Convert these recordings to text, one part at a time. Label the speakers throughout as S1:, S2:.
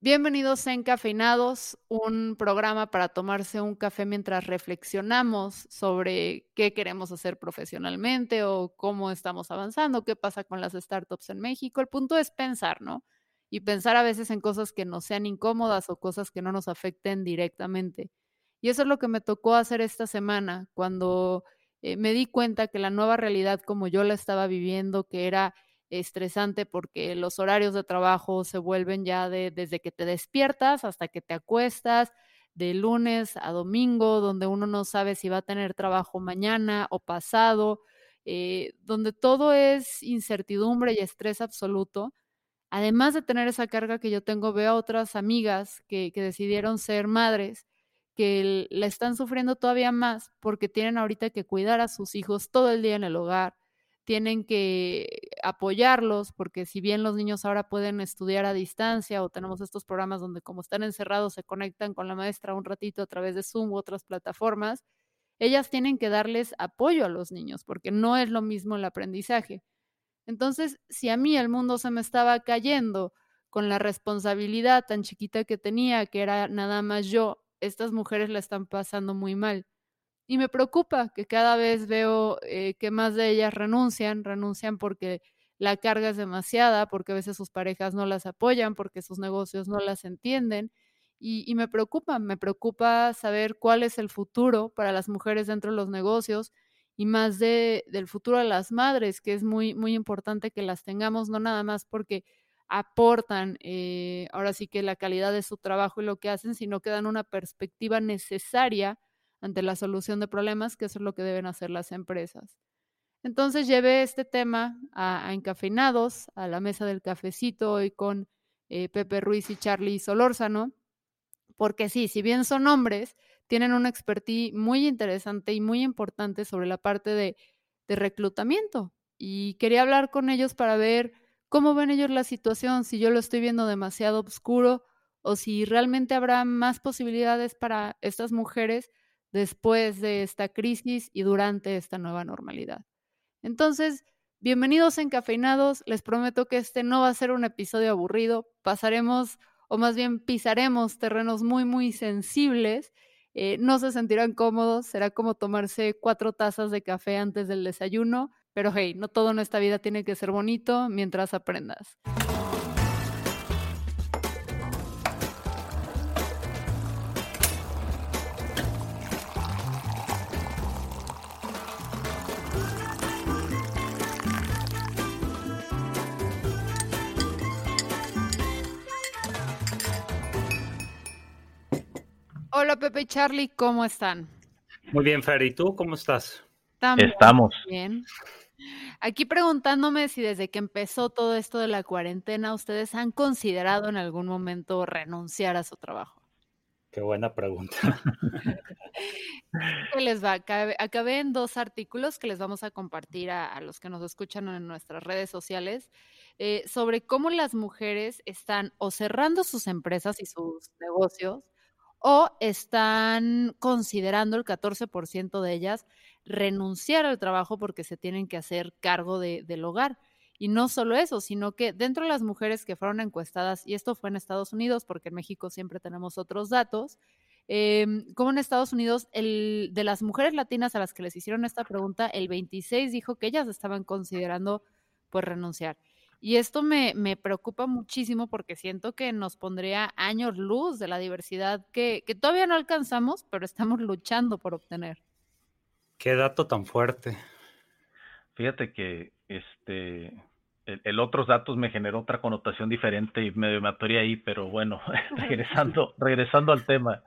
S1: Bienvenidos a Encafeinados, un programa para tomarse un café mientras reflexionamos sobre qué queremos hacer profesionalmente o cómo estamos avanzando, qué pasa con las startups en México. El punto es pensar, ¿no? Y pensar a veces en cosas que no sean incómodas o cosas que no nos afecten directamente. Y eso es lo que me tocó hacer esta semana, cuando eh, me di cuenta que la nueva realidad como yo la estaba viviendo, que era estresante porque los horarios de trabajo se vuelven ya de desde que te despiertas hasta que te acuestas, de lunes a domingo, donde uno no sabe si va a tener trabajo mañana o pasado, eh, donde todo es incertidumbre y estrés absoluto. Además de tener esa carga que yo tengo, veo a otras amigas que, que decidieron ser madres que la están sufriendo todavía más porque tienen ahorita que cuidar a sus hijos todo el día en el hogar, tienen que apoyarlos, porque si bien los niños ahora pueden estudiar a distancia o tenemos estos programas donde como están encerrados se conectan con la maestra un ratito a través de Zoom u otras plataformas, ellas tienen que darles apoyo a los niños, porque no es lo mismo el aprendizaje. Entonces, si a mí el mundo se me estaba cayendo con la responsabilidad tan chiquita que tenía, que era nada más yo, estas mujeres la están pasando muy mal. Y me preocupa que cada vez veo eh, que más de ellas renuncian, renuncian porque la carga es demasiada, porque a veces sus parejas no las apoyan, porque sus negocios no las entienden. Y, me preocupa, me preocupa saber cuál es el futuro para las mujeres dentro de los negocios y más de, del futuro de las madres, que es muy, muy importante que las tengamos, no nada más porque aportan eh, ahora sí que la calidad de su trabajo y lo que hacen, sino que dan una perspectiva necesaria ante la solución de problemas, que eso es lo que deben hacer las empresas. Entonces llevé este tema a, Encafeinados, a la mesa del cafecito hoy con eh, Pepe Ruiz y Charlie Solórzano, porque sí, si bien son hombres, tienen una expertise muy interesante y muy importante sobre la parte de, de reclutamiento. Y quería hablar con ellos para ver cómo ven ellos la situación, si yo lo estoy viendo demasiado oscuro o si realmente habrá más posibilidades para estas mujeres después de esta crisis y durante esta nueva normalidad. Entonces, bienvenidos encafeinados. Les prometo que este no va a ser un episodio aburrido. Pasaremos, o más bien pisaremos terrenos muy, muy sensibles. Eh, no se sentirán cómodos. Será como tomarse cuatro tazas de café antes del desayuno. Pero hey, no todo en esta vida tiene que ser bonito mientras aprendas. Hola Pepe y Charlie, ¿cómo están?
S2: Muy bien, Fer, ¿y tú cómo estás?
S3: Estamos.
S1: Bien. Aquí preguntándome si desde que empezó todo esto de la cuarentena, ustedes han considerado en algún momento renunciar a su trabajo.
S2: Qué buena pregunta.
S1: ¿Qué les va? Acabé, en dos artículos que les vamos a compartir a, los que nos escuchan en nuestras redes sociales eh, sobre cómo las mujeres están o cerrando sus empresas y sus negocios o están considerando el 14% de ellas renunciar al trabajo porque se tienen que hacer cargo del hogar. Y no solo eso, sino que dentro de las mujeres que fueron encuestadas, y esto fue en Estados Unidos, porque en México siempre tenemos otros datos, em, como en Estados Unidos, el, de las mujeres latinas a las que les hicieron esta pregunta, el 26 dijo que ellas estaban considerando pues renunciar. Y esto me, me, preocupa muchísimo porque siento que nos pondría años luz de la diversidad que, que, todavía no alcanzamos, pero estamos luchando por obtener.
S2: Qué dato tan fuerte.
S3: Fíjate que este el, el otros datos me generó otra connotación diferente y me matoría ahí, pero bueno, regresando, regresando al tema.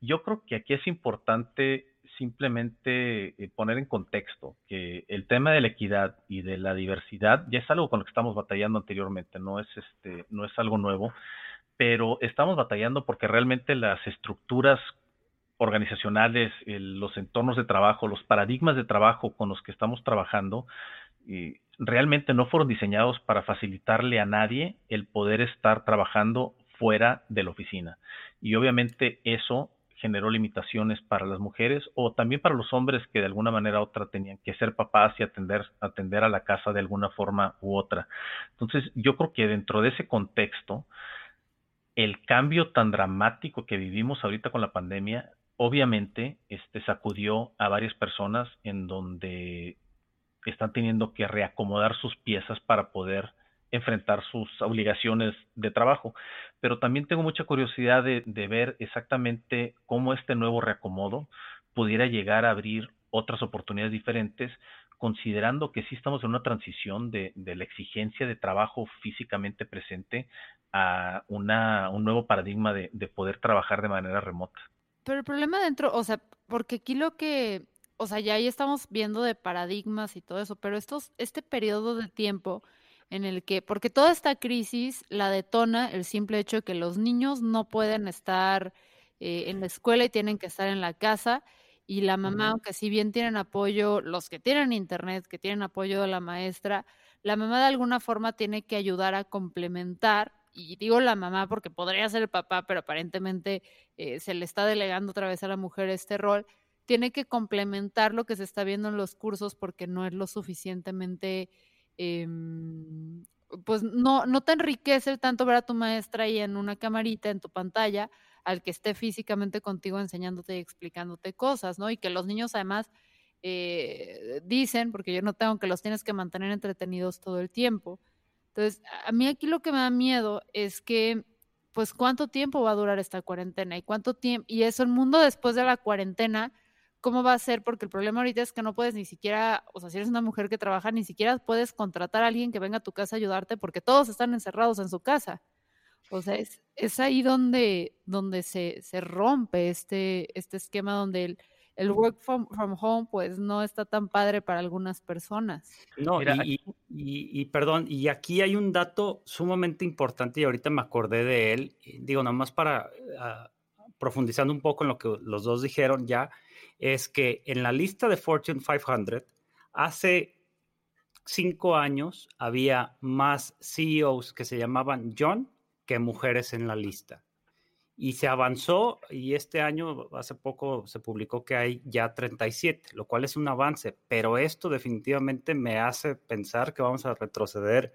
S3: Yo creo que aquí es importante simplemente eh, poner en contexto que el tema de la equidad y de la diversidad ya es algo con lo que estamos batallando anteriormente, no es este, no es algo nuevo, pero estamos batallando porque realmente las estructuras organizacionales, los entornos de trabajo, los paradigmas de trabajo con los que estamos trabajando, y realmente no fueron diseñados para facilitarle a nadie el poder estar trabajando fuera de la oficina. Y obviamente eso generó limitaciones para las mujeres o también para los hombres que de alguna manera u otra tenían que ser papás y atender, atender a la casa de alguna forma u otra. Entonces, yo creo que dentro de ese contexto, el cambio tan dramático que vivimos ahorita con la pandemia, obviamente, este, sacudió a varias personas en donde están teniendo que reacomodar sus piezas para poder enfrentar sus obligaciones de trabajo. Pero también tengo mucha curiosidad de, ver exactamente cómo este nuevo reacomodo pudiera llegar a abrir otras oportunidades diferentes, considerando que sí estamos en una transición de, de la exigencia de trabajo físicamente presente a una, un nuevo paradigma de, de poder trabajar de manera remota.
S1: Pero el problema dentro, o sea, porque aquí lo que, o sea, ya ahí estamos viendo de paradigmas y todo eso, pero estos, este periodo de tiempo en el que, porque toda esta crisis la detona el simple hecho de que los niños no pueden estar eh, en la escuela y tienen que estar en la casa y la mamá, aunque si bien tienen apoyo, los que tienen internet, que tienen apoyo de la maestra, la mamá de alguna forma tiene que ayudar a complementar y digo la mamá porque podría ser el papá, pero aparentemente eh, se le está delegando otra vez a la mujer este rol, tiene que complementar lo que se está viendo en los cursos porque no es lo suficientemente, eh, pues no, no te enriquece tanto ver a tu maestra ahí en una camarita, en tu pantalla, al que esté físicamente contigo enseñándote y explicándote cosas, ¿no? Y que los niños además eh, dicen, porque yo no tengo que los tienes que mantener entretenidos todo el tiempo, entonces, a mí aquí lo que me da miedo es que, pues, ¿cuánto tiempo va a durar esta cuarentena? ¿Y cuánto tiempo? Y eso, el mundo después de la cuarentena, ¿cómo va a ser? Porque el problema ahorita es que no puedes ni siquiera, o sea, si eres una mujer que trabaja, ni siquiera puedes contratar a alguien que venga a tu casa a ayudarte porque todos están encerrados en su casa. O sea, es, es ahí donde, donde se, se rompe este, este esquema donde el, el work from, home pues no está tan padre para algunas personas.
S2: No, y, y, perdón, y aquí hay un dato sumamente importante y ahorita me acordé de él, digo, nada más para uh, profundizando un poco en lo que los dos dijeron ya, es que en la lista de Fortune 500, hace cinco años había más CEOs que se llamaban John que mujeres en la lista y se avanzó y este año, hace poco se publicó que hay ya 37, lo cual es un avance, pero esto definitivamente me hace pensar que vamos a retroceder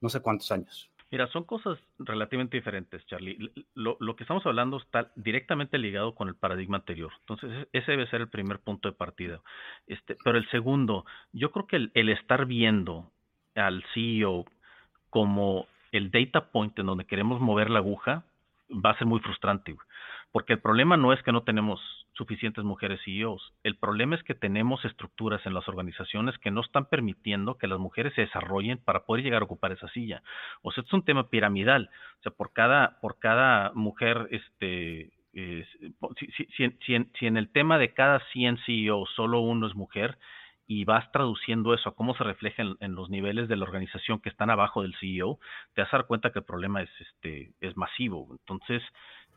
S2: no sé cuántos años.
S3: Mira, son cosas relativamente diferentes, Charlie. Lo, que estamos hablando está directamente ligado con el paradigma anterior. Entonces, e, ese debe ser el primer punto de partida. Este, pero el segundo, yo creo que el estar viendo al CEO como el data point en donde queremos mover la aguja, va a ser muy frustrante, porque el problema no es que no tenemos suficientes mujeres CEOs, el problema es que tenemos estructuras en las organizaciones que no están permitiendo que las mujeres se desarrollen para poder llegar a ocupar esa silla. O sea, es un tema piramidal, o sea, por cada, por cada mujer, este, si, en, si, en, el tema de cada 100 CEOs solo uno es mujer, y vas traduciendo eso a cómo se refleja en, los niveles de la organización que están abajo del CEO, te vas a dar cuenta que el problema es, este, es masivo. Entonces,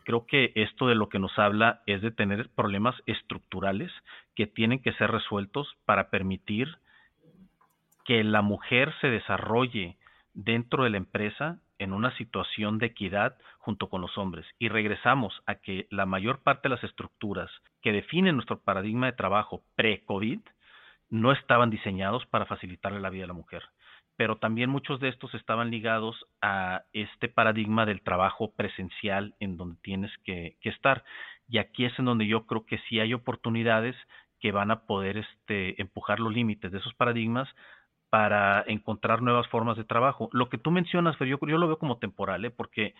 S3: creo que esto de lo que nos habla es de tener problemas estructurales que tienen que ser resueltos para permitir que la mujer se desarrolle dentro de la empresa en una situación de equidad junto con los hombres. Y regresamos a que la mayor parte de las estructuras que definen nuestro paradigma de trabajo pre-COVID no estaban diseñados para facilitarle la vida a la mujer, pero también muchos de estos estaban ligados a este paradigma del trabajo presencial en donde tienes que, estar. Y aquí es en donde yo creo que sí hay oportunidades que van a poder este, empujar los límites de esos paradigmas para encontrar nuevas formas de trabajo. Lo que tú mencionas, Fer, yo, yo lo veo como temporal, ¿eh? porque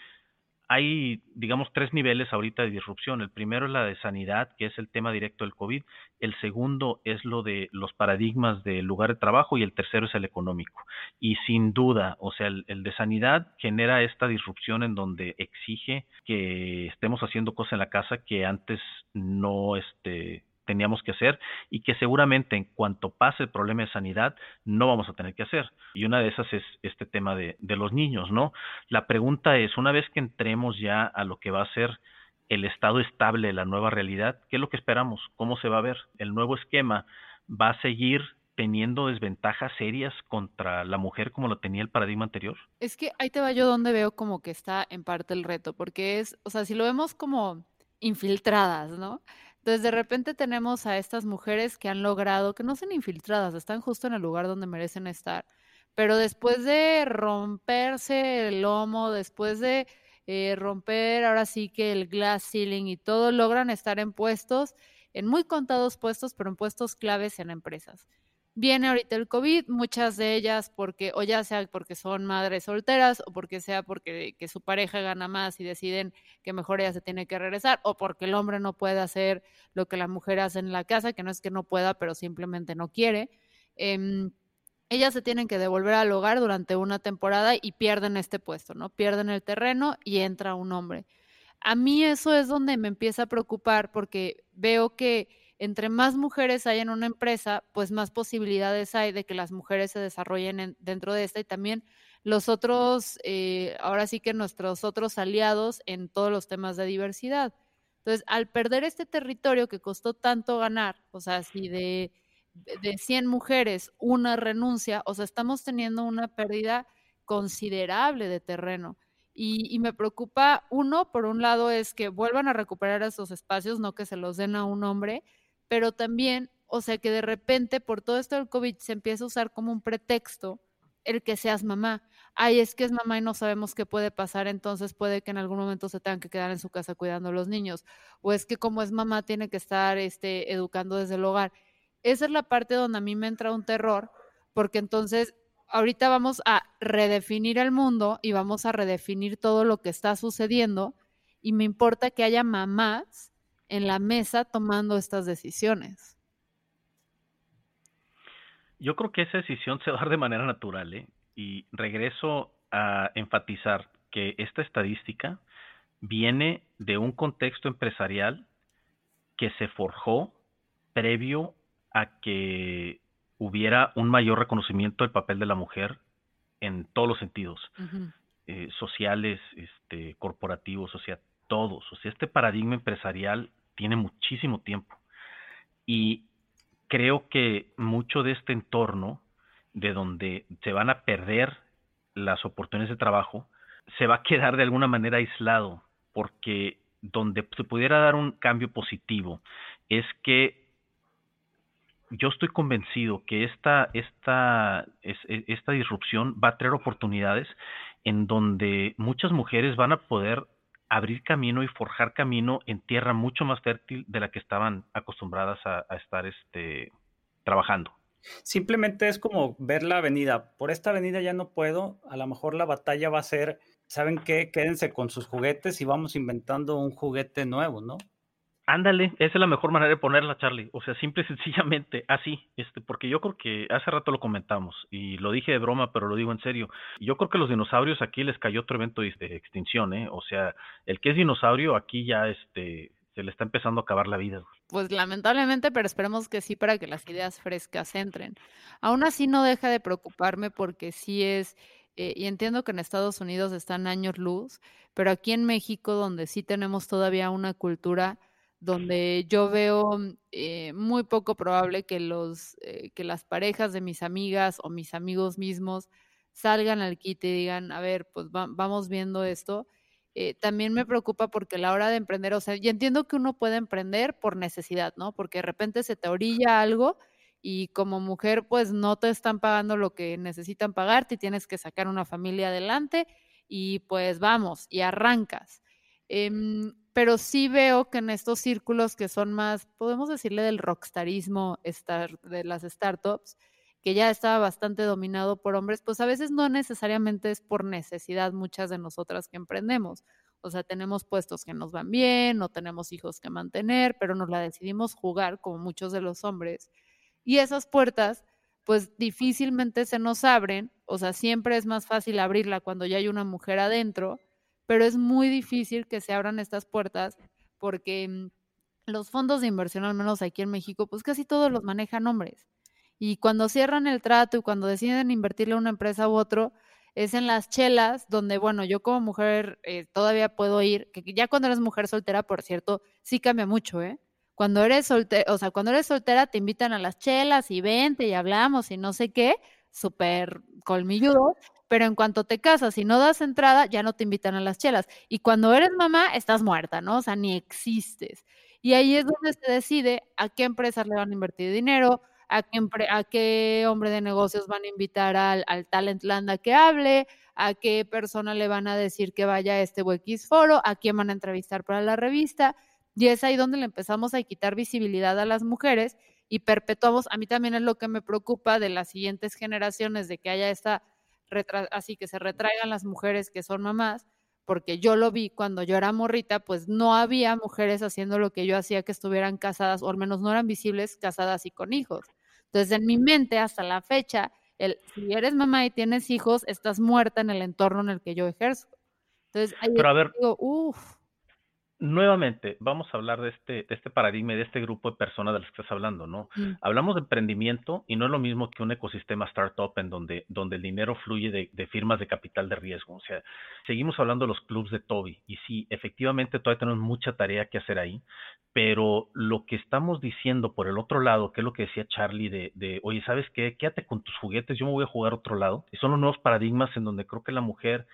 S3: hay, digamos, tres niveles ahorita de disrupción. El primero es la de sanidad, que es el tema directo del COVID. El segundo es lo de los paradigmas del lugar de trabajo y el tercero es el económico. Y sin duda, o sea, el, de sanidad genera esta disrupción en donde exige que estemos haciendo cosas en la casa que antes no, este, teníamos que hacer y que seguramente en cuanto pase el problema de sanidad no vamos a tener que hacer. Y una de esas es este tema de, de los niños, ¿no? La pregunta es, una vez que entremos ya a lo que va a ser el estado estable, la nueva realidad, ¿qué es lo que esperamos? ¿Cómo se va a ver? ¿El nuevo esquema va a seguir teniendo desventajas serias contra la mujer como lo tenía el paradigma anterior?
S1: Es que ahí te va yo donde veo como que está en parte el reto, porque es, o sea, si lo vemos como infiltradas, ¿no? Entonces, de repente tenemos a estas mujeres que han logrado, que no son infiltradas, están justo en el lugar donde merecen estar, pero después de romperse el lomo, después de eh, romper ahora sí que el glass ceiling y todo, logran estar en puestos, en muy contados puestos, pero en puestos claves en empresas. Viene ahorita el COVID, muchas de ellas porque, o ya sea porque son madres solteras, o porque sea porque que su pareja gana más y deciden que mejor ella se tiene que regresar, o porque el hombre no puede hacer lo que la mujer hace en la casa, que no es que no pueda, pero simplemente no quiere. Em, ellas se tienen que devolver al hogar durante una temporada y pierden este puesto, ¿no? Pierden el terreno y entra un hombre. A mí eso es donde me empieza a preocupar porque veo que entre más mujeres hay en una empresa, pues más posibilidades hay de que las mujeres se desarrollen dentro de esta y también los otros, eh, ahora sí que nuestros otros aliados en todos los temas de diversidad. Entonces, al perder este territorio que costó tanto ganar, o sea, si de, de 100 mujeres una renuncia, o sea, estamos teniendo una pérdida considerable de terreno. Y, y, me preocupa, uno, por un lado, es que vuelvan a recuperar esos espacios, no que se los den a un hombre, pero también, o sea, que de repente por todo esto del COVID se empieza a usar como un pretexto el que seas mamá. Ay, es que es mamá y no sabemos qué puede pasar, entonces puede que en algún momento se tengan que quedar en su casa cuidando a los niños. O es que como es mamá tiene que estar este, educando desde el hogar. Esa es la parte donde a mí me entra un terror, porque entonces ahorita vamos a redefinir el mundo y vamos a redefinir todo lo que está sucediendo y me importa que haya mamás en la mesa tomando estas decisiones.
S3: Yo creo que esa decisión se va a dar de manera natural, ¿eh? Y regreso a enfatizar que esta estadística viene de un contexto empresarial que se forjó previo a que hubiera un mayor reconocimiento del papel de la mujer en todos los sentidos, eh, sociales, este, corporativos, o sea, todos. O sea, este paradigma empresarial tiene muchísimo tiempo. Y creo que mucho de este entorno, de donde se van a perder las oportunidades de trabajo, se va a quedar de alguna manera aislado, porque donde se pudiera dar un cambio positivo es que yo estoy convencido que esta, esta, e, esta disrupción va a traer oportunidades en donde muchas mujeres van a poder abrir camino y forjar camino en tierra mucho más fértil de la que estaban acostumbradas a, estar este, trabajando.
S2: Simplemente es como ver la avenida. Por esta avenida ya no puedo. A lo mejor la batalla va a ser, ¿saben qué? Quédense con sus juguetes y vamos inventando un juguete nuevo, ¿no?
S3: Ándale, esa es la mejor manera de ponerla, Charlie. O sea, simple y sencillamente así, este, porque yo creo que hace rato lo comentamos y lo dije de broma, pero lo digo en serio. Yo creo que los dinosaurios aquí les cayó otro evento de extinción, ¿eh? O sea, el que es dinosaurio aquí ya, este, se le está empezando a acabar la vida.
S1: Pues lamentablemente, pero esperemos que sí para que las ideas frescas entren. Aún así no deja de preocuparme porque sí es, eh, y entiendo que en Estados Unidos están años luz, pero aquí en México, donde sí tenemos todavía una cultura donde yo veo mm, eh, muy poco probable que, los, eh, que las parejas de mis amigas o mis amigos mismos salgan al kit y digan, a ver, pues vamos viendo esto. Eh, también me preocupa porque a la hora de emprender, o sea, yo entiendo que uno puede emprender por necesidad, ¿no? Porque de repente se te orilla algo y como mujer, pues no te están pagando lo que necesitan pagarte y tienes que sacar una familia adelante y pues vamos y arrancas. Em, pero sí veo que en estos círculos que son más, podemos decirle del rockstarismo de las startups, que ya estaba bastante dominado por hombres, pues a veces no necesariamente es por necesidad muchas de nosotras que emprendemos. O sea, tenemos puestos que nos van bien, no tenemos hijos que mantener, pero nos la decidimos jugar como muchos de los hombres. Y esas puertas, pues difícilmente se nos abren, o sea, siempre es más fácil abrirla cuando ya hay una mujer adentro pero es muy difícil que se abran estas puertas porque mm, los fondos de inversión, al menos aquí en México, pues casi todos los manejan hombres. Y cuando cierran el trato y cuando deciden invertirle a una empresa u otro, es en las chelas donde, bueno, yo como mujer eh, todavía puedo ir, que ya cuando eres mujer soltera, por cierto, sí cambia mucho, ¿eh? Cuando eres soltera, o sea, cuando eres soltera te invitan a las chelas y vente y hablamos y no sé qué, súper colmilludo, pero en cuanto te casas y no das entrada, ya no te invitan a las chelas. Y cuando eres mamá, estás muerta, ¿no? O sea, ni existes. Y ahí es donde se decide a qué empresas le van a invertir dinero, a qué, a hombre de negocios van a invitar al, al Talent Land a que hable, a qué persona le van a decir que vaya a este X foro, a quién van a entrevistar para la revista. Y es ahí donde le empezamos a quitar visibilidad a las mujeres y perpetuamos, a mí también es lo que me preocupa de las siguientes generaciones, de que haya esta, así que se retraigan las mujeres que son mamás, porque yo lo vi cuando yo era morrita, pues no había mujeres haciendo lo que yo hacía, que estuvieran casadas, o al menos no eran visibles, casadas y con hijos. Entonces, en mi mente, hasta la fecha, el, si eres mamá y tienes hijos, estás muerta en el entorno en el que yo ejerzo. Entonces, ahí
S3: Pero a ver, digo, uff nuevamente, vamos a hablar de este, de este paradigma y de este grupo de personas de las que estás hablando, ¿no? Mm. Hablamos de emprendimiento y no es lo mismo que un ecosistema startup en donde, donde el dinero fluye de, de, firmas de capital de riesgo. O sea, seguimos hablando de los clubs de Toby y sí, efectivamente todavía tenemos mucha tarea que hacer ahí, pero lo que estamos diciendo por el otro lado, que es lo que decía Charlie de, de oye, ¿sabes qué? Quédate con tus juguetes, yo me voy a jugar a otro lado. Y son los nuevos paradigmas en donde creo que la mujer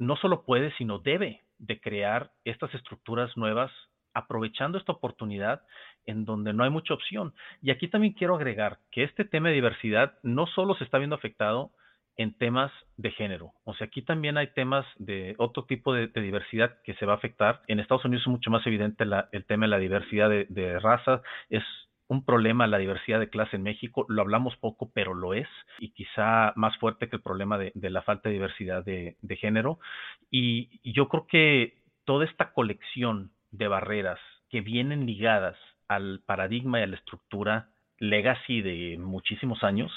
S3: no solo puede, sino debe de crear estas estructuras nuevas aprovechando esta oportunidad en donde no hay mucha opción. Y aquí también quiero agregar que este tema de diversidad no solo se está viendo afectado en temas de género, o sea, aquí también hay temas de otro tipo de, diversidad que se va a afectar. En Estados Unidos es mucho más evidente el tema de la diversidad de, de razas, es un problema la diversidad de clase en México. Lo hablamos poco, pero lo es, y quizá más fuerte que el problema de, la falta de diversidad de, género. Y, yo creo que toda esta colección de barreras que vienen ligadas al paradigma y a la estructura legacy de muchísimos años,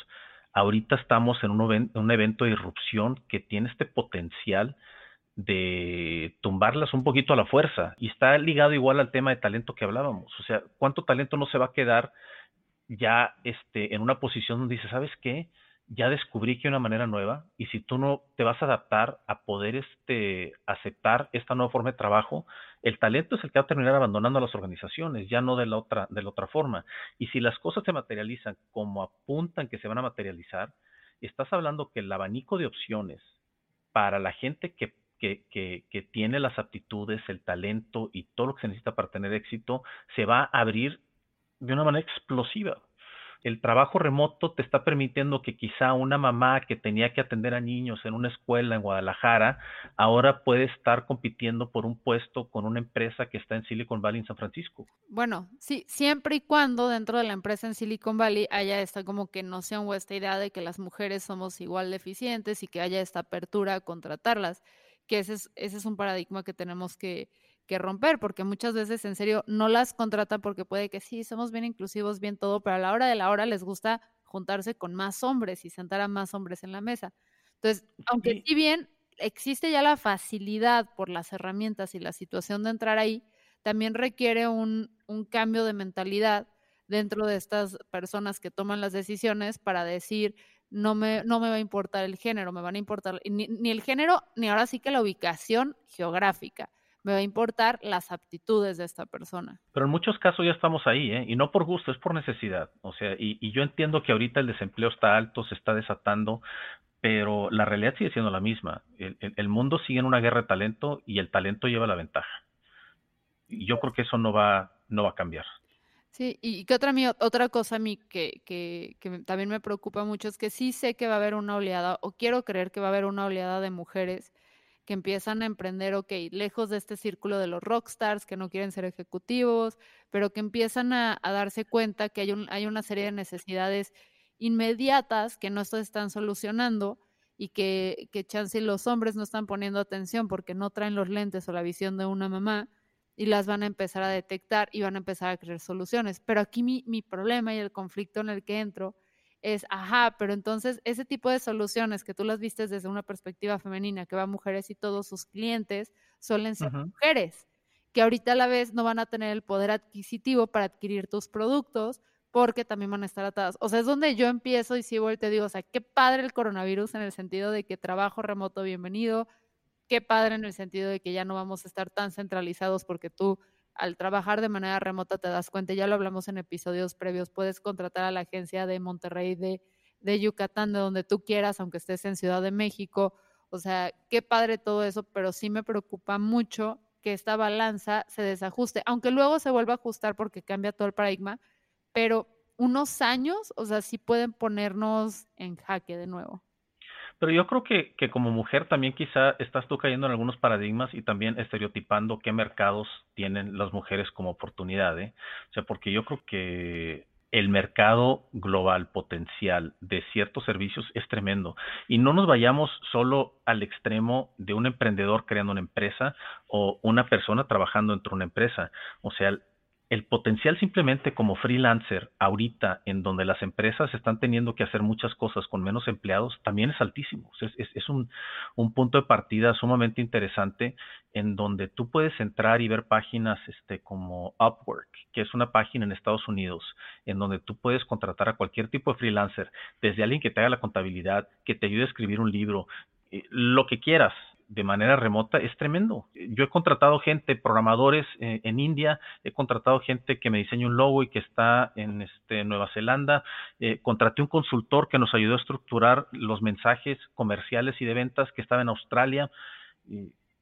S3: ahorita estamos en un, un evento de irrupción que tiene este potencial de tumbarlas un poquito a la fuerza. Y está ligado igual al tema de talento que hablábamos. O sea, ¿cuánto talento no se va a quedar ya este, en una posición donde dice, ¿sabes qué? Ya descubrí que hay una manera nueva y si tú no te vas a adaptar a poder este, aceptar esta nueva forma de trabajo, el talento es el que va a terminar abandonando a las organizaciones, ya no de la otra, de la otra forma. Y si las cosas se materializan como apuntan que se van a materializar, estás hablando que el abanico de opciones para la gente que que, tiene las aptitudes, el talento y todo lo que se necesita para tener éxito, se va a abrir de una manera explosiva. El trabajo remoto te está permitiendo que quizá una mamá que tenía que atender a niños en una escuela en Guadalajara, ahora puede estar compitiendo por un puesto con una empresa que está en Silicon Valley en San Francisco.
S1: Bueno, sí, siempre y cuando dentro de la empresa en Silicon Valley haya esta como que noción o esta idea de que las mujeres somos igual de eficientes y que haya esta apertura a contratarlas que ese es, ese es un paradigma que tenemos que, que romper, porque muchas veces en serio no las contratan porque puede que sí, somos bien inclusivos, bien todo, pero a la hora de la hora les gusta juntarse con más hombres y sentar a más hombres en la mesa. Entonces, aunque si bien existe ya la facilidad por las herramientas y la situación de entrar ahí, también requiere un, un cambio de mentalidad dentro de estas personas que toman las decisiones para decir, no me, no me va a importar el género, me van a importar ni, ni, el género, ni ahora sí que la ubicación geográfica. Me va a importar las aptitudes de esta persona.
S3: Pero en muchos casos ya estamos ahí, ¿eh? Y no por gusto, es por necesidad. O sea, y, yo entiendo que ahorita el desempleo está alto, se está desatando, pero la realidad sigue siendo la misma. El, el, el, mundo sigue en una guerra de talento y el talento lleva la ventaja. Y yo creo que eso no va, no va a cambiar.
S1: Sí, y que otra, otra cosa a mí que, que, que, también me preocupa mucho es que sí sé que va a haber una oleada, o quiero creer que va a haber una oleada de mujeres que empiezan a emprender, ok, lejos de este círculo de los rockstars que no quieren ser ejecutivos, pero que empiezan a, darse cuenta que hay, un, hay una serie de necesidades inmediatas que no se están solucionando y que, que chance los hombres no están poniendo atención porque no traen los lentes o la visión de una mamá y las van a empezar a detectar y van a empezar a crear soluciones. Pero aquí mi, mi problema y el conflicto en el que entro es, ajá, pero entonces ese tipo de soluciones que tú las vistes desde una perspectiva femenina, que va a mujeres y todos sus clientes suelen ser mujeres, que ahorita a la vez no van a tener el poder adquisitivo para adquirir tus productos porque también van a estar atadas. O sea, es donde yo empiezo y sigo y te digo, o sea, qué padre el coronavirus en el sentido de que trabajo remoto, bienvenido, qué padre en el sentido de que ya no vamos a estar tan centralizados porque tú al trabajar de manera remota te das cuenta, ya lo hablamos en episodios previos, puedes contratar a la agencia de Monterrey, de, de Yucatán, de donde tú quieras, aunque estés en Ciudad de México. O sea, qué padre todo eso, pero sí me preocupa mucho que esta balanza se desajuste, aunque luego se vuelva a ajustar porque cambia todo el paradigma, pero unos años, o sea, sí pueden ponernos en jaque de nuevo.
S3: Pero yo creo que, que como mujer también quizá estás tú cayendo en algunos paradigmas y también estereotipando qué mercados tienen las mujeres como oportunidad. ¿eh? O sea, porque yo creo que el mercado global potencial de ciertos servicios es tremendo. Y no nos vayamos solo al extremo de un emprendedor creando una empresa o una persona trabajando dentro de una empresa. O sea, el potencial simplemente como freelancer ahorita en donde las empresas están teniendo que hacer muchas cosas con menos empleados también es altísimo. Es, un, punto de partida sumamente interesante en donde tú puedes entrar y ver páginas este, como Upwork, que es una página en Estados Unidos, en donde tú puedes contratar a cualquier tipo de freelancer, desde alguien que te haga la contabilidad, que te ayude a escribir un libro, eh, lo que quieras, de manera remota es tremendo. Yo he contratado gente, programadores eh, en India, he contratado gente que me diseña un logo y que está en este, Nueva Zelanda, eh, contraté un consultor que nos ayudó a estructurar los mensajes comerciales y de ventas que estaba en Australia.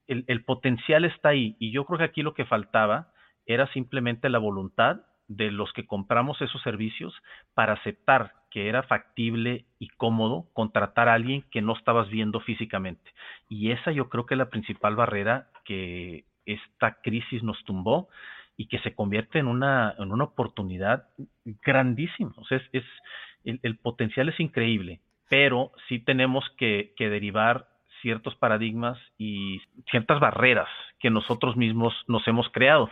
S3: El, el potencial está ahí y yo creo que aquí lo que faltaba era simplemente la voluntad de los que compramos esos servicios para aceptar que era factible y cómodo contratar a alguien que no estabas viendo físicamente. Y esa yo creo que es la principal barrera que esta crisis nos tumbó y que se convierte en una, en una oportunidad grandísima. O sea, es, el, potencial es increíble, pero sí tenemos que, que derivar ciertos paradigmas y ciertas barreras que nosotros mismos nos hemos creado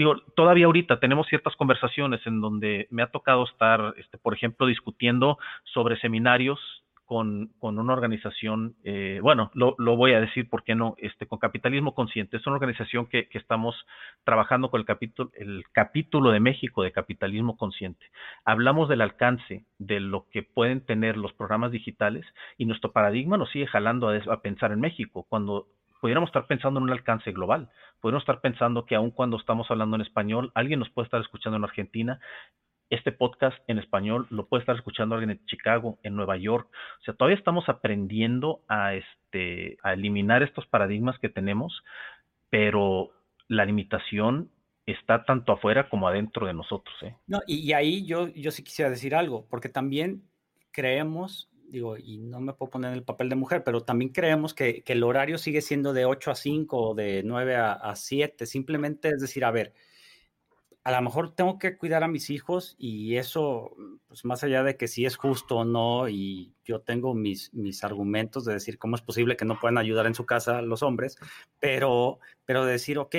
S3: digo, todavía ahorita tenemos ciertas conversaciones en donde me ha tocado estar, este, por ejemplo, discutiendo sobre seminarios con, una organización, eh, bueno, lo, voy a decir, ¿por qué no? Este, con Capitalismo Consciente. Es una organización que, estamos trabajando con el capítulo, el capítulo de México de Capitalismo Consciente. Hablamos del alcance de lo que pueden tener los programas digitales y nuestro paradigma nos sigue jalando a, a pensar en México, cuando pudiéramos estar pensando en un alcance global. Pudiéramos estar pensando que aun cuando estamos hablando en español, alguien nos puede estar escuchando en Argentina. Este podcast en español lo puede estar escuchando alguien en Chicago, en Nueva York. O sea, todavía estamos aprendiendo a, este, a eliminar estos paradigmas que tenemos, pero la limitación está tanto afuera como adentro de nosotros. ¿eh?
S2: No, y, y, ahí yo, yo sí quisiera decir algo, porque también creemos digo, y no me puedo poner en el papel de mujer, pero también creemos que, el horario sigue siendo de 8 a 5 o de 9 a, 7. Simplemente es decir, a ver, a lo mejor tengo que cuidar a mis hijos y eso, pues más allá de que si es justo o no, y yo tengo mis, mis argumentos de decir cómo es posible que no puedan ayudar en su casa los hombres, pero, pero decir, ok,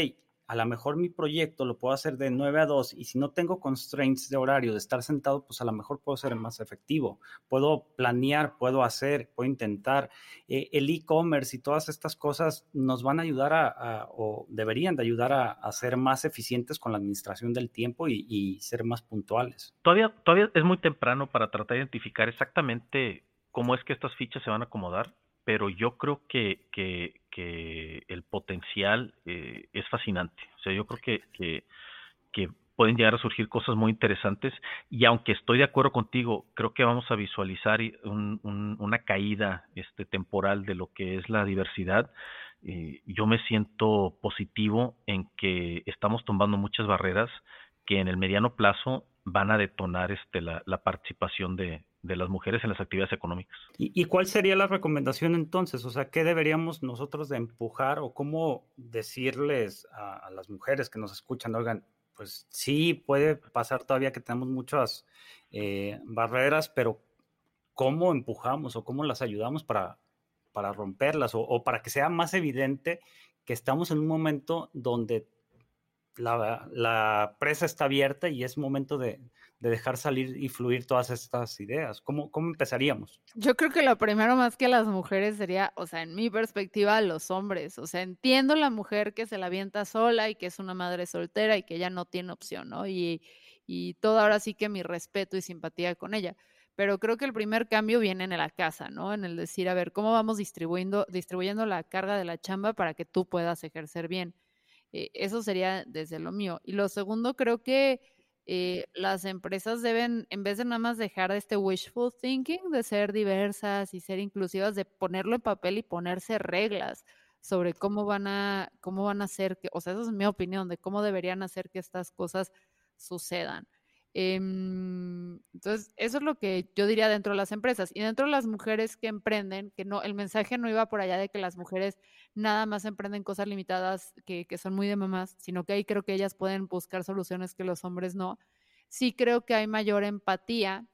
S2: a lo mejor mi proyecto lo puedo hacer de 9 a 2 y si no tengo constraints de horario de estar sentado, pues a lo mejor puedo ser más efectivo. Puedo planear, puedo hacer, puedo intentar. Eh, el e-commerce y todas estas cosas nos van a ayudar a, o deberían de ayudar a, ser más eficientes con la administración del tiempo y, ser más puntuales.
S3: Todavía, todavía es muy temprano para tratar de identificar exactamente cómo es que estas fichas se van a acomodar pero yo creo que, que, el potencial eh, es fascinante. O sea, yo creo que, que, pueden llegar a surgir cosas muy interesantes y aunque estoy de acuerdo contigo, creo que vamos a visualizar una caída este, temporal de lo que es la diversidad. Eh, yo me siento positivo en que estamos tumbando muchas barreras que en el mediano plazo van a detonar este, la, la participación de, de las mujeres en las actividades económicas.
S2: ¿Y, cuál sería la recomendación entonces? O sea, ¿qué deberíamos nosotros de empujar o cómo decirles a, las mujeres que nos escuchan, oigan, pues sí, puede pasar todavía que tenemos muchas eh, barreras, pero ¿cómo empujamos o cómo las ayudamos para, para romperlas o, para que sea más evidente que estamos en un momento donde la, presa está abierta y es momento de, de dejar salir y fluir todas estas ideas? ¿Cómo, ¿Cómo empezaríamos?
S1: Yo creo que lo primero más que las mujeres sería, o sea, en mi perspectiva, los hombres. O sea, entiendo la mujer que se la avienta sola y que es una madre soltera y que ya no tiene opción, ¿no? Y, y todo ahora sí que mi respeto y simpatía con ella. Pero creo que el primer cambio viene en la casa, ¿no? En el decir, a ver, ¿cómo vamos distribuyendo, distribuyendo la carga de la chamba para que tú puedas ejercer bien? Eh, eso sería desde lo mío. Y lo segundo, creo que eh, las empresas deben, en vez de nada más dejar este wishful thinking, de ser diversas y ser inclusivas, de ponerlo en papel y ponerse reglas sobre cómo van a, cómo van a hacer que, o sea, esa es mi opinión de cómo deberían hacer que estas cosas sucedan. Em, entonces, eso es lo que yo diría dentro de las empresas. Y dentro de las mujeres que emprenden, que no, el mensaje no iba por allá de que las mujeres nada más emprenden cosas limitadas que, que son muy de mamás, sino que ahí creo que ellas pueden buscar soluciones que los hombres no. Sí creo que hay mayor empatía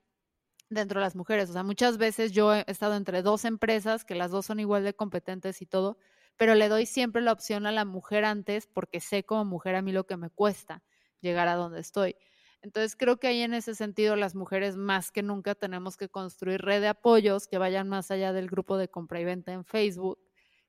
S1: dentro de las mujeres. O sea, muchas veces yo he estado entre dos empresas, que las dos son igual de competentes y todo, pero le doy siempre la opción a la mujer antes porque sé como mujer a mí lo que me cuesta llegar a donde estoy. Entonces creo que ahí en ese sentido las mujeres más que nunca tenemos que construir red de apoyos que vayan más allá del grupo de compra y venta en Facebook,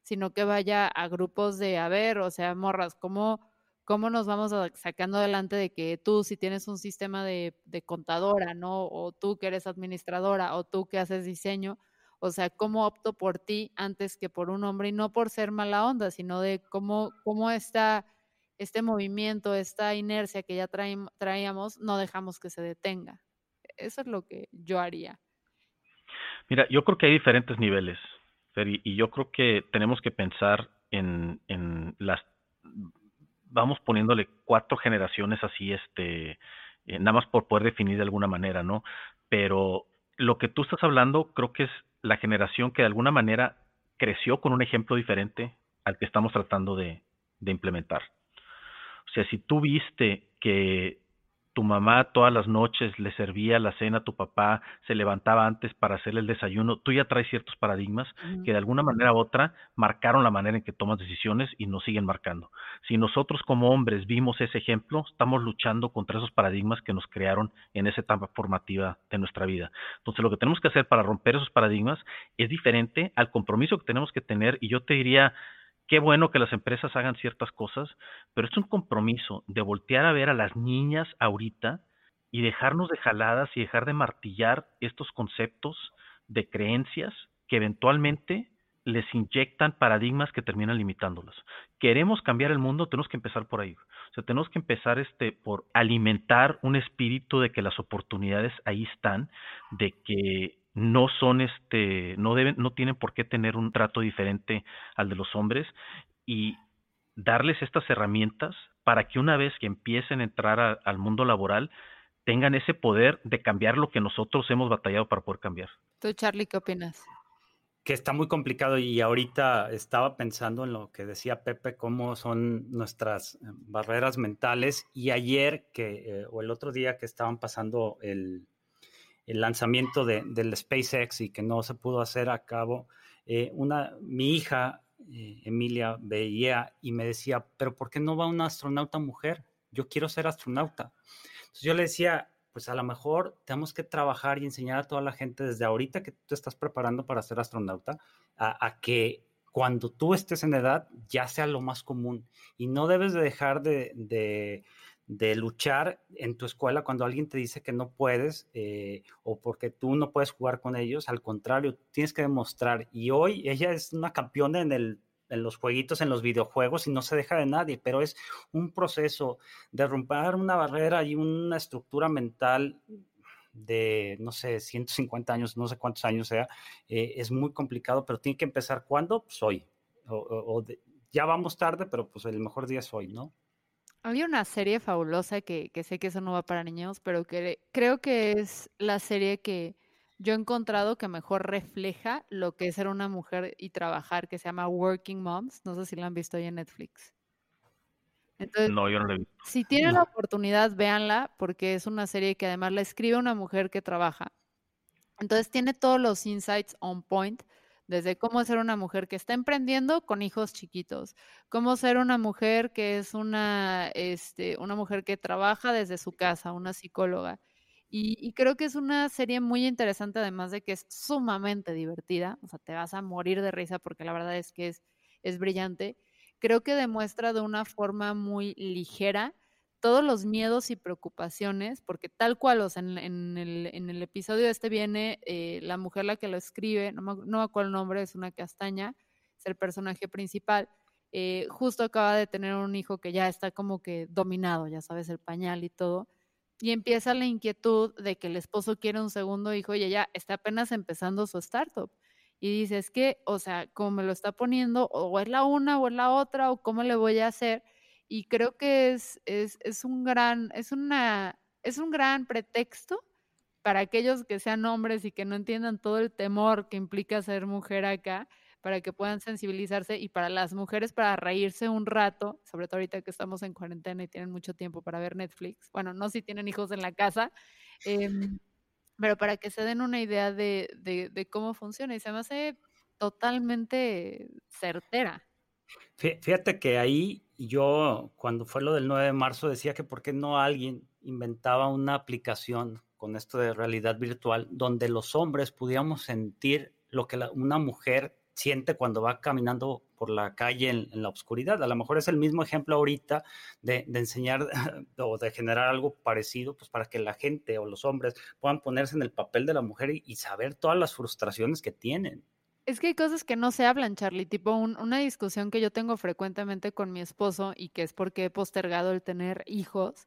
S1: sino que vaya a grupos de, a ver, o sea, morras, ¿cómo, cómo nos vamos sacando adelante de que tú si tienes un sistema de, de contadora, ¿no? O tú que eres administradora, o tú que haces diseño, o sea, cómo opto por ti antes que por un hombre y no por ser mala onda, sino de cómo, cómo está este movimiento, esta inercia que ya traíamos, no dejamos que se detenga. Eso es lo que yo haría.
S3: Mira, yo creo que hay diferentes niveles, y, yo creo que tenemos que pensar en, en, las, vamos poniéndole cuatro generaciones así, este, eh, nada más por poder definir de alguna manera, ¿no? Pero lo que tú estás hablando creo que es la generación que de alguna manera creció con un ejemplo diferente al que estamos tratando de implementar. Sea, si tú viste que tu mamá todas las noches le servía la cena a tu papá, se levantaba antes para hacerle el desayuno, tú ya traes ciertos paradigmas que de alguna manera u otra marcaron la manera en que tomas decisiones y nos siguen marcando. Si nosotros como hombres vimos ese ejemplo, estamos luchando contra esos paradigmas que nos crearon en esa etapa formativa de nuestra vida. Entonces lo que tenemos que hacer para romper esos paradigmas es diferente al compromiso que tenemos que tener y yo te diría, qué bueno que las empresas hagan ciertas cosas, pero es un compromiso de voltear a ver a las niñas ahorita y dejarnos de jaladas y dejar de martillar estos conceptos de creencias que eventualmente les inyectan paradigmas que terminan limitándolas. Queremos cambiar el mundo, tenemos que empezar por ahí. O sea, tenemos que empezar este por alimentar un espíritu de que las oportunidades ahí están, de que no son este, no deben, no tienen por qué tener un trato diferente al de los hombres y darles estas herramientas para que una vez que empiecen a entrar al mundo laboral tengan ese poder de cambiar lo que nosotros hemos batallado para poder cambiar.
S1: Tú, Charlie, ¿qué opinas?
S2: Que está muy complicado y ahorita estaba pensando en lo que decía Pepe, cómo son nuestras eh, barreras mentales y ayer que, eh, o el otro día que estaban pasando el, el lanzamiento de, del SpaceX y que no se pudo hacer a cabo, eh, una, mi hija, eh, Emilia, veía y me decía, pero ¿por qué no va una astronauta mujer? Yo quiero ser astronauta. Entonces yo le decía, pues a lo mejor tenemos que trabajar y enseñar a toda la gente desde ahorita que tú estás preparando para ser astronauta, a, que cuando tú estés en edad ya sea lo más común y no debes de dejar de de luchar en tu escuela cuando alguien te dice que no puedes eh, o porque tú no puedes jugar con ellos. Al contrario, tienes que demostrar. Y hoy ella es una campeona en, el, en los jueguitos, en los videojuegos y no se deja de nadie, pero es un proceso de romper una barrera y una estructura mental de, no sé, 150 años, no sé cuántos años sea, eh, es muy complicado, pero tiene que empezar cuando, pues hoy. O, ya vamos tarde, pero pues el mejor día es hoy, ¿no?
S1: Había una serie fabulosa que, que sé que eso no va para niños, pero que creo que es la serie que yo he encontrado que mejor refleja lo que es ser una mujer y trabajar, que se llama Working Moms. No sé si la han visto ahí en Netflix.
S3: Entonces, no, yo no la he visto.
S1: Si tienen la oportunidad, véanla, porque es una serie que además la escribe una mujer que trabaja. Entonces tiene todos los insights on point desde cómo ser una mujer que está emprendiendo con hijos chiquitos, cómo ser una mujer que es una, este, una mujer que trabaja desde su casa, una psicóloga. Y, creo que es una serie muy interesante, además de que es sumamente divertida, o sea, te vas a morir de risa porque la verdad es que es, es brillante. Creo que demuestra de una forma muy ligera todos los miedos y preocupaciones, porque tal cual, o sea, en, el, en el, episodio este viene eh, la mujer la que lo escribe, no me, no acuerdo el nombre, es una castaña, es el personaje principal, eh, justo acaba de tener un hijo que ya está como que dominado, ya sabes, el pañal y todo, y empieza la inquietud de que el esposo quiere un segundo hijo y ella está apenas empezando su startup. Y dice, es que, o sea, como me lo está poniendo, o es la una o es la otra, o cómo le voy a hacer y creo que es, es, es un gran, es una, es un gran pretexto para aquellos que sean hombres y que no entiendan todo el temor que implica ser mujer acá, para que puedan sensibilizarse y para las mujeres para reírse un rato, sobre todo ahorita que estamos en cuarentena y tienen mucho tiempo para ver Netflix. Bueno, no si tienen hijos en la casa, em, pero para que se den una idea de, de, cómo funciona y se me hace totalmente certera.
S2: Fíjate que ahí yo, cuando fue lo del 9 de marzo, decía que por qué no alguien inventaba una aplicación con esto de realidad virtual donde los hombres pudiéramos sentir lo que una mujer siente cuando va caminando por la calle en, la oscuridad. A lo mejor es el mismo ejemplo ahorita de, enseñar o de generar algo parecido, pues para que la gente o los hombres puedan ponerse en el papel de la mujer y, saber todas las frustraciones que tienen.
S1: Es que hay cosas que no se hablan, Charlie, tipo una discusión que yo tengo frecuentemente con mi esposo y que es porque he postergado el tener hijos,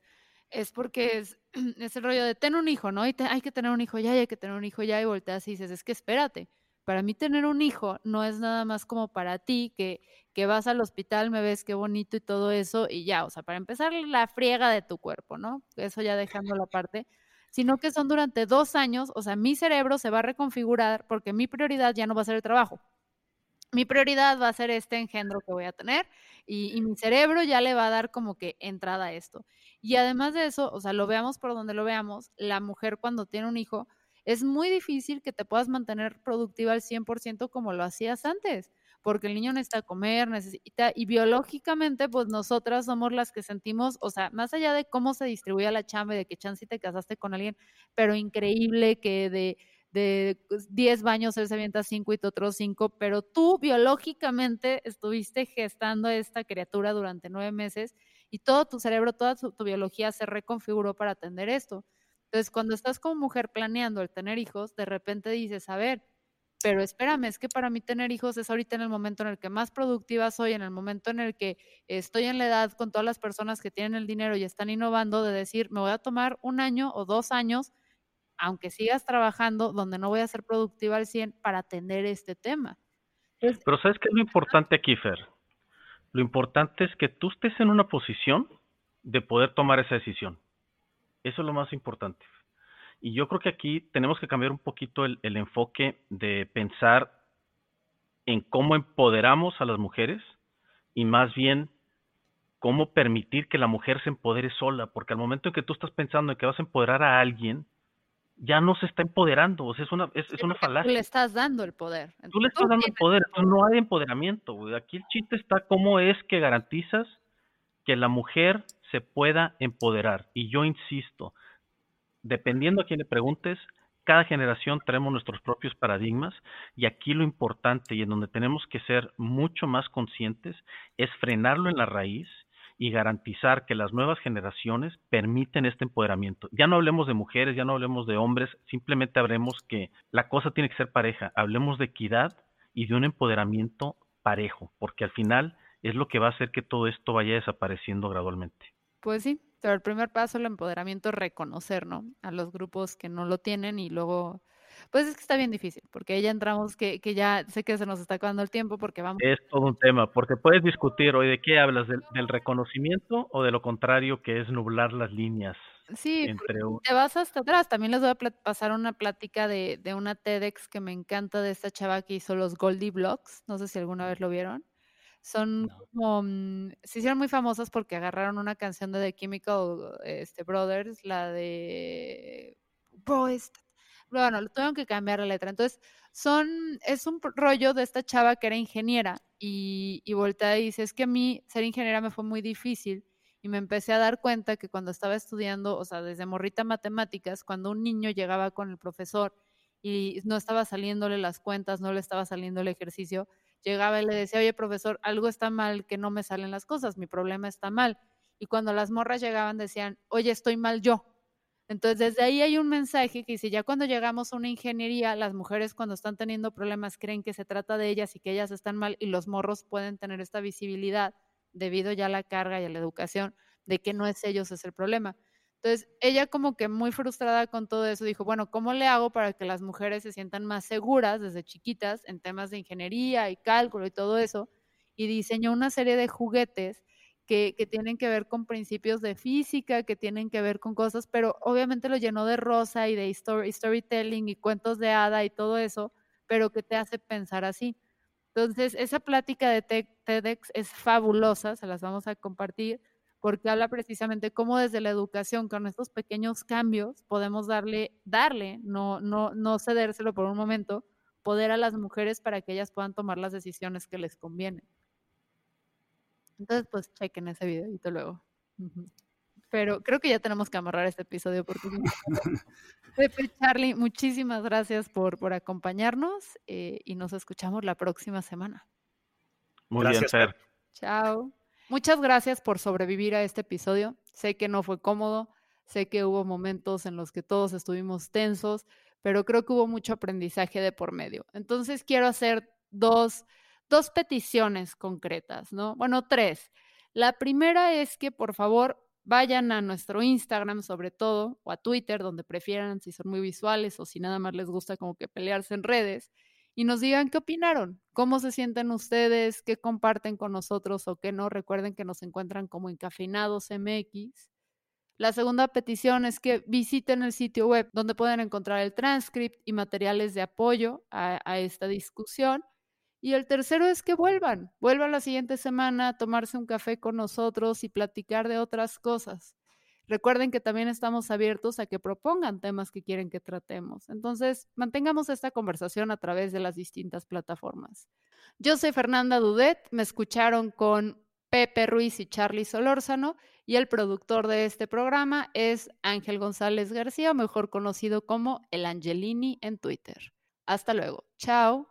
S1: es porque es, ese rollo de tener un hijo, ¿no? Y hay que tener un hijo ya, hay que tener un hijo ya, y volteas y dices, es que espérate, para mí tener un hijo no es nada más como para ti, que, que vas al hospital, me ves qué bonito y todo eso, y ya, o sea, para empezar la friega de tu cuerpo, ¿no? Eso ya dejando la parte, sino que son durante dos años, o sea, mi cerebro se va a reconfigurar porque mi prioridad ya no va a ser el trabajo. Mi prioridad va a ser este engendro que voy a tener y, mi cerebro ya le va a dar como que entrada a esto. Y además de eso, o sea, lo veamos por donde lo veamos, la mujer cuando tiene un hijo, es muy difícil que te puedas mantener productiva al 100% como lo hacías antes, porque el niño necesita comer, necesita, y biológicamente, pues nosotras somos las que sentimos, o sea, más allá de cómo se distribuye la chamba de que chance te casaste con alguien, pero increíble que de de 10 pues, baños él se avienta 5 y tú otros 5, pero tú biológicamente estuviste gestando a esta criatura durante nueve meses y todo tu cerebro, toda tu biología se reconfiguró para atender esto. Entonces, cuando estás como mujer planeando el tener hijos, de repente dices, a ver, pero espérame, es que para mí tener hijos es ahorita en el momento en el que más productiva soy, en el momento en el que estoy en la edad con todas las personas que tienen el dinero y están innovando, de decir, me voy a tomar un año o dos años, aunque sigas trabajando, donde no voy a ser productiva al 100 para atender este tema.
S3: pero ¿sabes qué es lo importante aquí, Fer? Lo importante es que tú estés en una posición de poder tomar esa decisión. Eso es lo más importante. Y yo creo que aquí tenemos que cambiar un poquito el, enfoque de pensar en cómo empoderamos a las mujeres y más bien cómo permitir que la mujer se empodere sola, porque al momento en que tú estás pensando en que vas a empoderar a alguien, ya no se está empoderando, o sea, es una, es, una falacia.
S1: Tú le estás dando el poder.
S3: tú le estás dando el poder, no hay empoderamiento. Aquí el chiste está cómo es que garantizas que la mujer se pueda empoderar. Y yo insisto, dependiendo a quién le preguntes, cada generación tenemos nuestros propios paradigmas y aquí lo importante y en donde tenemos que ser mucho más conscientes es frenarlo en la raíz y garantizar que las nuevas generaciones permiten este empoderamiento. Ya no hablemos de mujeres, ya no hablemos de hombres, simplemente hablemos que la cosa tiene que ser pareja, hablemos de equidad y de un empoderamiento parejo, porque al final es lo que va a hacer que todo esto vaya desapareciendo gradualmente.
S1: Pues sí, pero el primer paso el empoderamiento es reconocer, ¿no? A los grupos que no lo tienen y luego, pues es que está bien difícil, porque ya entramos, que, que ya sé que se nos está acabando el tiempo porque vamos...
S3: Es todo un tema, porque puedes discutir hoy de qué hablas, del, reconocimiento o de lo contrario, que es nublar las líneas.
S1: Sí, te vas hasta atrás. También les voy a pasar una plática de, de una TEDx que me encanta de esta chava que hizo los Goldie Blocks. No sé si alguna vez lo vieron. Son como, mm, se hicieron muy famosas porque agarraron una canción de The Chemical este, Brothers, la de bueno, lo tuvieron que cambiar la letra. Entonces, son, es un rollo de esta chava que era ingeniera y, y voltea y dice, es que a mí ser ingeniera me fue muy difícil y me empecé a dar cuenta que cuando estaba estudiando, o sea, desde morrita matemáticas, cuando un niño llegaba con el profesor y no estaba saliéndole las cuentas, no le estaba saliendo el ejercicio, llegaba y le decía, oye, profesor, algo está mal, que no me salen las cosas, mi problema está mal. Y cuando las morras llegaban decían, oye, estoy mal yo. Entonces, desde ahí hay un mensaje que dice, ya cuando llegamos a una ingeniería, las mujeres cuando están teniendo problemas creen que se trata de ellas y que ellas están mal y los morros pueden tener esta visibilidad debido ya a la carga y a la educación de que no es ellos es el problema. Entonces, ella como que muy frustrada con todo eso, dijo, bueno, ¿cómo le hago para que las mujeres se sientan más seguras desde chiquitas en temas de ingeniería y cálculo y todo eso? Y diseñó una serie de juguetes que, que, tienen que ver con principios de física, que tienen que ver con cosas, pero obviamente lo llenó de rosa y de story, storytelling y cuentos de hada y todo eso, pero que te hace pensar así. Entonces, esa plática de TEDx es fabulosa, se las vamos a compartir, porque habla precisamente cómo desde la educación, con estos pequeños cambios, podemos darle, darle, no, no, no cedérselo por un momento, poder a las mujeres para que ellas puedan tomar las decisiones que les convienen. Entonces, pues chequen ese videito luego. Pero creo que ya tenemos que amarrar este episodio porque Pepe, Charlie, muchísimas gracias por, por acompañarnos eh, y nos escuchamos la próxima semana.
S3: Muy gracias, bien, Fer.
S1: Chao. Muchas gracias por sobrevivir a este episodio. Sé que no fue cómodo, sé que hubo momentos en los que todos estuvimos tensos, pero creo que hubo mucho aprendizaje de por medio. Entonces quiero hacer dos, dos peticiones concretas, ¿no? Bueno, tres. La primera es que por favor vayan a nuestro Instagram sobre todo, o a Twitter, donde prefieran, si son muy visuales o si nada más les gusta como que pelearse en redes, y nos digan qué opinaron, cómo se sienten ustedes, qué comparten con nosotros o qué no. Recuerden que nos encuentran como Encafeinados MX. La segunda petición es que visiten el sitio web donde pueden encontrar el transcript y materiales de apoyo a, a esta discusión. Y el tercero es que vuelvan, vuelvan la siguiente semana a tomarse un café con nosotros y platicar de otras cosas. Recuerden que también estamos abiertos a que propongan temas que quieren que tratemos. Entonces, mantengamos esta conversación a través de las distintas plataformas. Yo soy Fernanda Dudet, me escucharon con Pepe Ruiz y Charlie Solórzano y el productor de este programa es Ángel González García, mejor conocido como el Angelini en Twitter. Hasta luego. Chao.